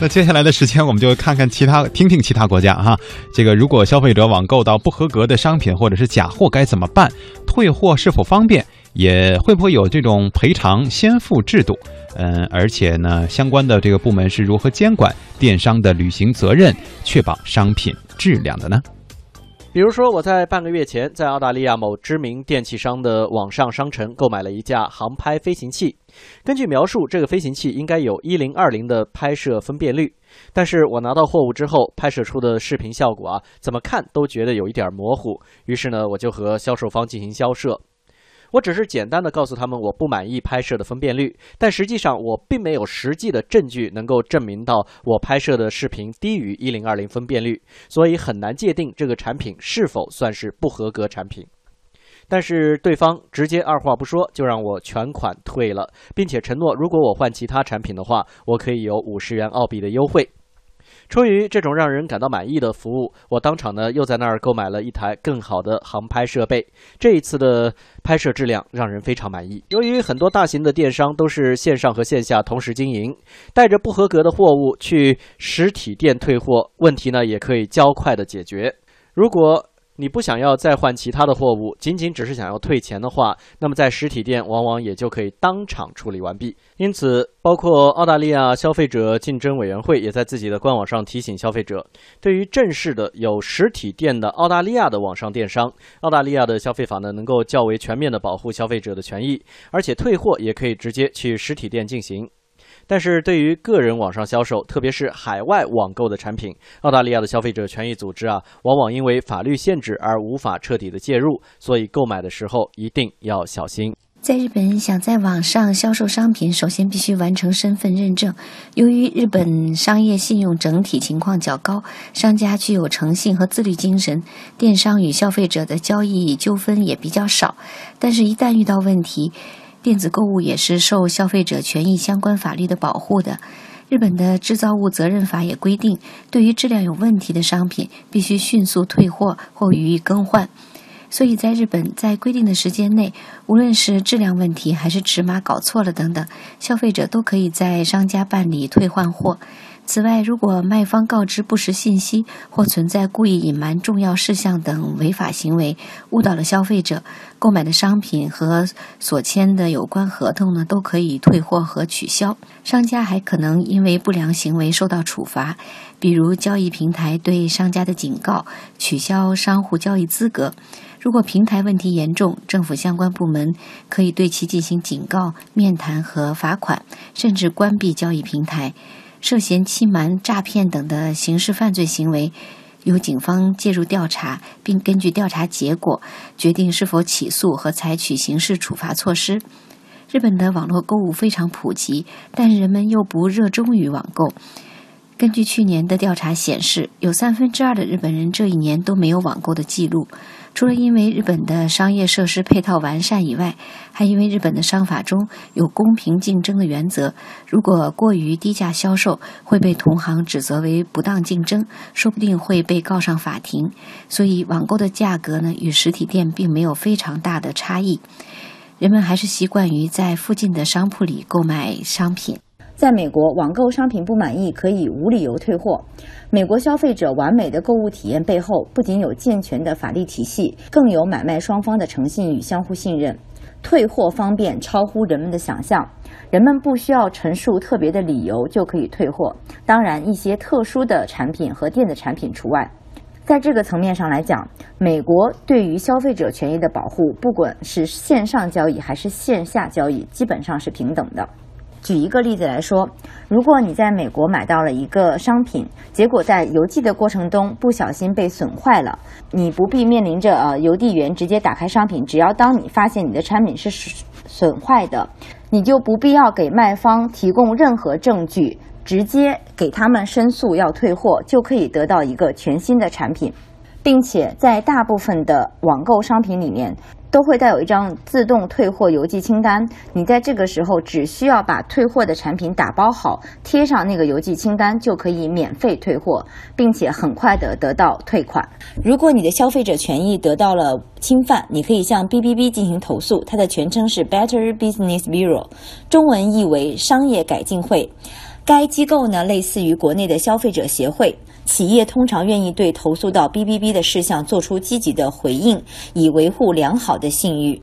那接下来的时间，我们就看看其他，听听其他国家哈。这个如果消费者网购到不合格的商品或者是假货该怎么办？退货是否方便？也会不会有这种赔偿先付制度？嗯，而且呢，相关的这个部门是如何监管电商的履行责任，确保商品质量的呢？比如说，我在半个月前在澳大利亚某知名电器商的网上商城购买了一架航拍飞行器。根据描述，这个飞行器应该有一零二零的拍摄分辨率，但是我拿到货物之后，拍摄出的视频效果啊，怎么看都觉得有一点模糊。于是呢，我就和销售方进行交涉。我只是简单的告诉他们我不满意拍摄的分辨率，但实际上我并没有实际的证据能够证明到我拍摄的视频低于一零二零分辨率，所以很难界定这个产品是否算是不合格产品。但是对方直接二话不说就让我全款退了，并且承诺如果我换其他产品的话，我可以有五十元澳币的优惠。出于这种让人感到满意的服务，我当场呢又在那儿购买了一台更好的航拍设备。这一次的拍摄质量让人非常满意。由于很多大型的电商都是线上和线下同时经营，带着不合格的货物去实体店退货，问题呢也可以较快的解决。如果你不想要再换其他的货物，仅仅只是想要退钱的话，那么在实体店往往也就可以当场处理完毕。因此，包括澳大利亚消费者竞争委员会也在自己的官网上提醒消费者，对于正式的有实体店的澳大利亚的网上电商，澳大利亚的消费法呢能够较为全面的保护消费者的权益，而且退货也可以直接去实体店进行。但是对于个人网上销售，特别是海外网购的产品，澳大利亚的消费者权益组织啊，往往因为法律限制而无法彻底的介入，所以购买的时候一定要小心。在日本，想在网上销售商品，首先必须完成身份认证。由于日本商业信用整体情况较高，商家具有诚信和自律精神，电商与消费者的交易纠纷也比较少。但是，一旦遇到问题，电子购物也是受消费者权益相关法律的保护的。日本的制造物责任法也规定，对于质量有问题的商品，必须迅速退货或予以更换。所以在日本，在规定的时间内，无论是质量问题还是尺码搞错了等等，消费者都可以在商家办理退换货。此外，如果卖方告知不实信息或存在故意隐瞒重要事项等违法行为，误导了消费者，购买的商品和所签的有关合同呢，都可以退货和取消。商家还可能因为不良行为受到处罚，比如交易平台对商家的警告、取消商户交易资格。如果平台问题严重，政府相关部门可以对其进行警告、面谈和罚款，甚至关闭交易平台。涉嫌欺瞒、诈骗等的刑事犯罪行为，由警方介入调查，并根据调查结果决定是否起诉和采取刑事处罚措施。日本的网络购物非常普及，但人们又不热衷于网购。根据去年的调查显示，有三分之二的日本人这一年都没有网购的记录。除了因为日本的商业设施配套完善以外，还因为日本的商法中有公平竞争的原则。如果过于低价销售，会被同行指责为不当竞争，说不定会被告上法庭。所以，网购的价格呢，与实体店并没有非常大的差异。人们还是习惯于在附近的商铺里购买商品。在美国，网购商品不满意可以无理由退货。美国消费者完美的购物体验背后，不仅有健全的法律体系，更有买卖双方的诚信与相互信任。退货方便超乎人们的想象，人们不需要陈述特别的理由就可以退货。当然，一些特殊的产品和电子产品除外。在这个层面上来讲，美国对于消费者权益的保护，不管是线上交易还是线下交易，基本上是平等的。举一个例子来说，如果你在美国买到了一个商品，结果在邮寄的过程中不小心被损坏了，你不必面临着呃邮递员直接打开商品，只要当你发现你的产品是损坏的，你就不必要给卖方提供任何证据，直接给他们申诉要退货，就可以得到一个全新的产品，并且在大部分的网购商品里面。都会带有一张自动退货邮寄清单，你在这个时候只需要把退货的产品打包好，贴上那个邮寄清单，就可以免费退货，并且很快的得到退款。如果你的消费者权益得到了侵犯，你可以向 BBB 进行投诉，它的全称是 Better Business Bureau，中文译为商业改进会。该机构呢，类似于国内的消费者协会。企业通常愿意对投诉到 BBB 的事项做出积极的回应，以维护良好的信誉。